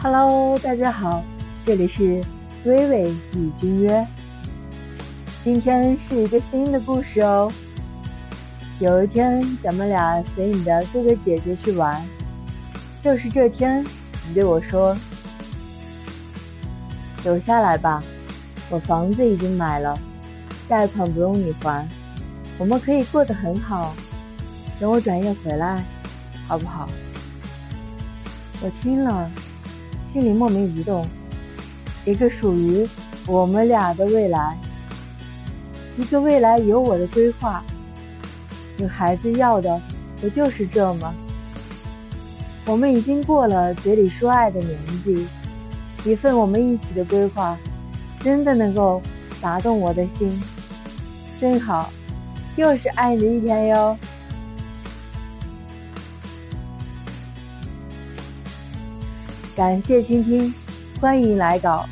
Hello，大家好，这里是微微与君约。今天是一个新的故事哦。有一天，咱们俩随你的哥哥姐姐去玩，就是这天，你对我说：“留下来吧，我房子已经买了，贷款不用你还，我们可以过得很好。等我转业回来，好不好？”我听了，心里莫名一动。一个属于我们俩的未来，一个未来有我的规划。女孩子要的不就是这吗？我们已经过了嘴里说爱的年纪，一份我们一起的规划，真的能够打动我的心，真好，又是爱的一天哟。感谢倾听，欢迎来稿。